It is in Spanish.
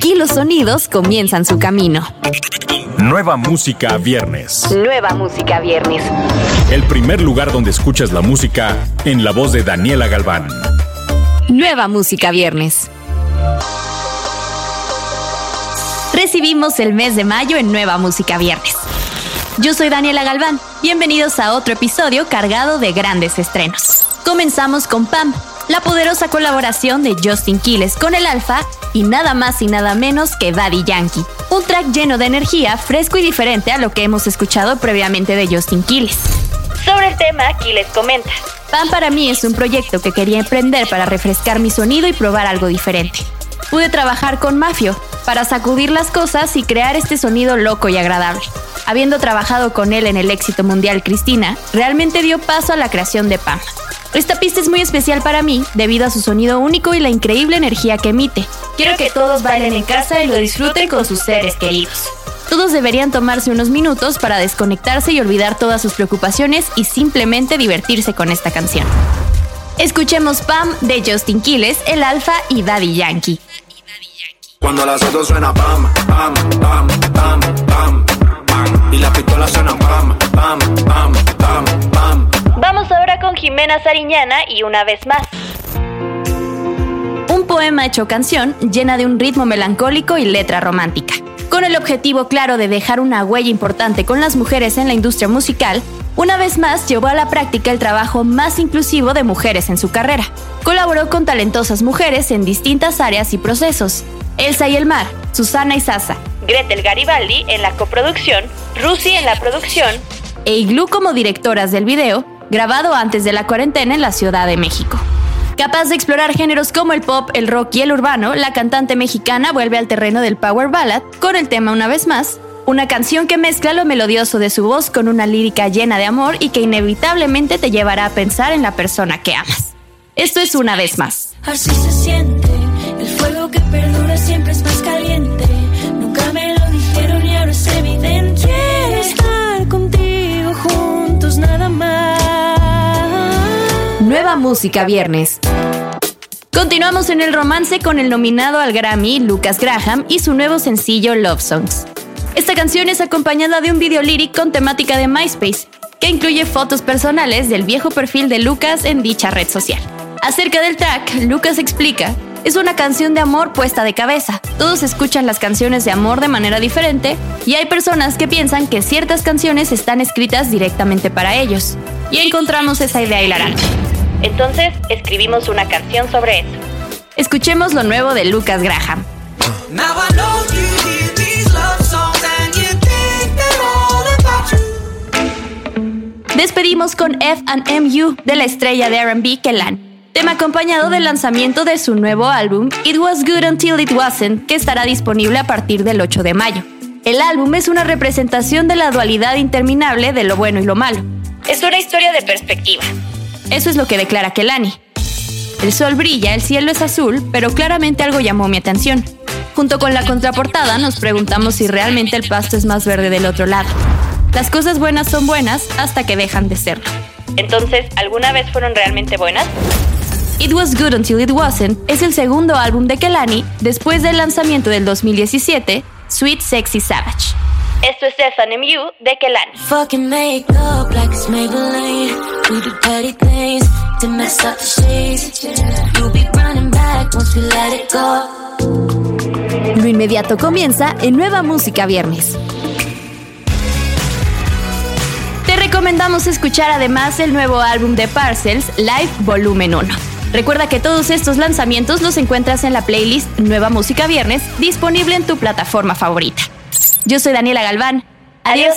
Aquí los sonidos comienzan su camino. Nueva música viernes. Nueva música viernes. El primer lugar donde escuchas la música en la voz de Daniela Galván. Nueva música viernes. Recibimos el mes de mayo en Nueva Música Viernes. Yo soy Daniela Galván. Bienvenidos a otro episodio cargado de grandes estrenos. Comenzamos con Pam, la poderosa colaboración de Justin Quiles con el Alfa y nada más y nada menos que Daddy Yankee. Un track lleno de energía, fresco y diferente a lo que hemos escuchado previamente de Justin Quiles. Sobre el tema, Quiles comenta. Pam para mí es un proyecto que quería emprender para refrescar mi sonido y probar algo diferente. Pude trabajar con Mafio para sacudir las cosas y crear este sonido loco y agradable. Habiendo trabajado con él en el éxito mundial Cristina, realmente dio paso a la creación de Pam. Esta pista es muy especial para mí debido a su sonido único y la increíble energía que emite. Quiero que todos bailen en casa y lo disfruten con sus seres queridos. Todos deberían tomarse unos minutos para desconectarse y olvidar todas sus preocupaciones y simplemente divertirse con esta canción. Escuchemos Pam de Justin Quiles, El Alfa y Daddy Yankee. Cuando la suena pam, pam, Jimena Sariñana y una vez más. Un poema hecho canción llena de un ritmo melancólico y letra romántica. Con el objetivo claro de dejar una huella importante con las mujeres en la industria musical, una vez más llevó a la práctica el trabajo más inclusivo de mujeres en su carrera. Colaboró con talentosas mujeres en distintas áreas y procesos. Elsa y el Mar, Susana y Sasa, Gretel Garibaldi en la coproducción, Rusi en la producción e Iglu como directoras del video, grabado antes de la cuarentena en la Ciudad de México. Capaz de explorar géneros como el pop, el rock y el urbano, la cantante mexicana vuelve al terreno del power ballad con el tema una vez más, una canción que mezcla lo melodioso de su voz con una lírica llena de amor y que inevitablemente te llevará a pensar en la persona que amas. Esto es una vez más. Así se siente, el fuego que perdura siempre es más caliente. Música Viernes. Continuamos en el romance con el nominado al Grammy Lucas Graham y su nuevo sencillo Love Songs. Esta canción es acompañada de un video líric con temática de MySpace, que incluye fotos personales del viejo perfil de Lucas en dicha red social. Acerca del track, Lucas explica, es una canción de amor puesta de cabeza. Todos escuchan las canciones de amor de manera diferente y hay personas que piensan que ciertas canciones están escritas directamente para ellos. Y encontramos esa idea hilarante. Entonces escribimos una canción sobre eso. Escuchemos lo nuevo de Lucas Graham. Despedimos con F&MU de la estrella de R&B Kelan, tema acompañado del lanzamiento de su nuevo álbum It Was Good Until It Wasn't, que estará disponible a partir del 8 de mayo. El álbum es una representación de la dualidad interminable de lo bueno y lo malo. Es una historia de perspectiva. Eso es lo que declara Kelani. El sol brilla, el cielo es azul, pero claramente algo llamó mi atención. Junto con la contraportada nos preguntamos si realmente el pasto es más verde del otro lado. Las cosas buenas son buenas hasta que dejan de serlo. Entonces, ¿alguna vez fueron realmente buenas? It Was Good Until It Wasn't es el segundo álbum de Kelani después del lanzamiento del 2017, Sweet Sexy Savage. Esto es FNMU de Kelani. Lo inmediato comienza en Nueva Música Viernes. Te recomendamos escuchar además el nuevo álbum de Parcels, Live Volumen 1. Recuerda que todos estos lanzamientos los encuentras en la playlist Nueva Música Viernes, disponible en tu plataforma favorita. Yo soy Daniela Galván. Adiós.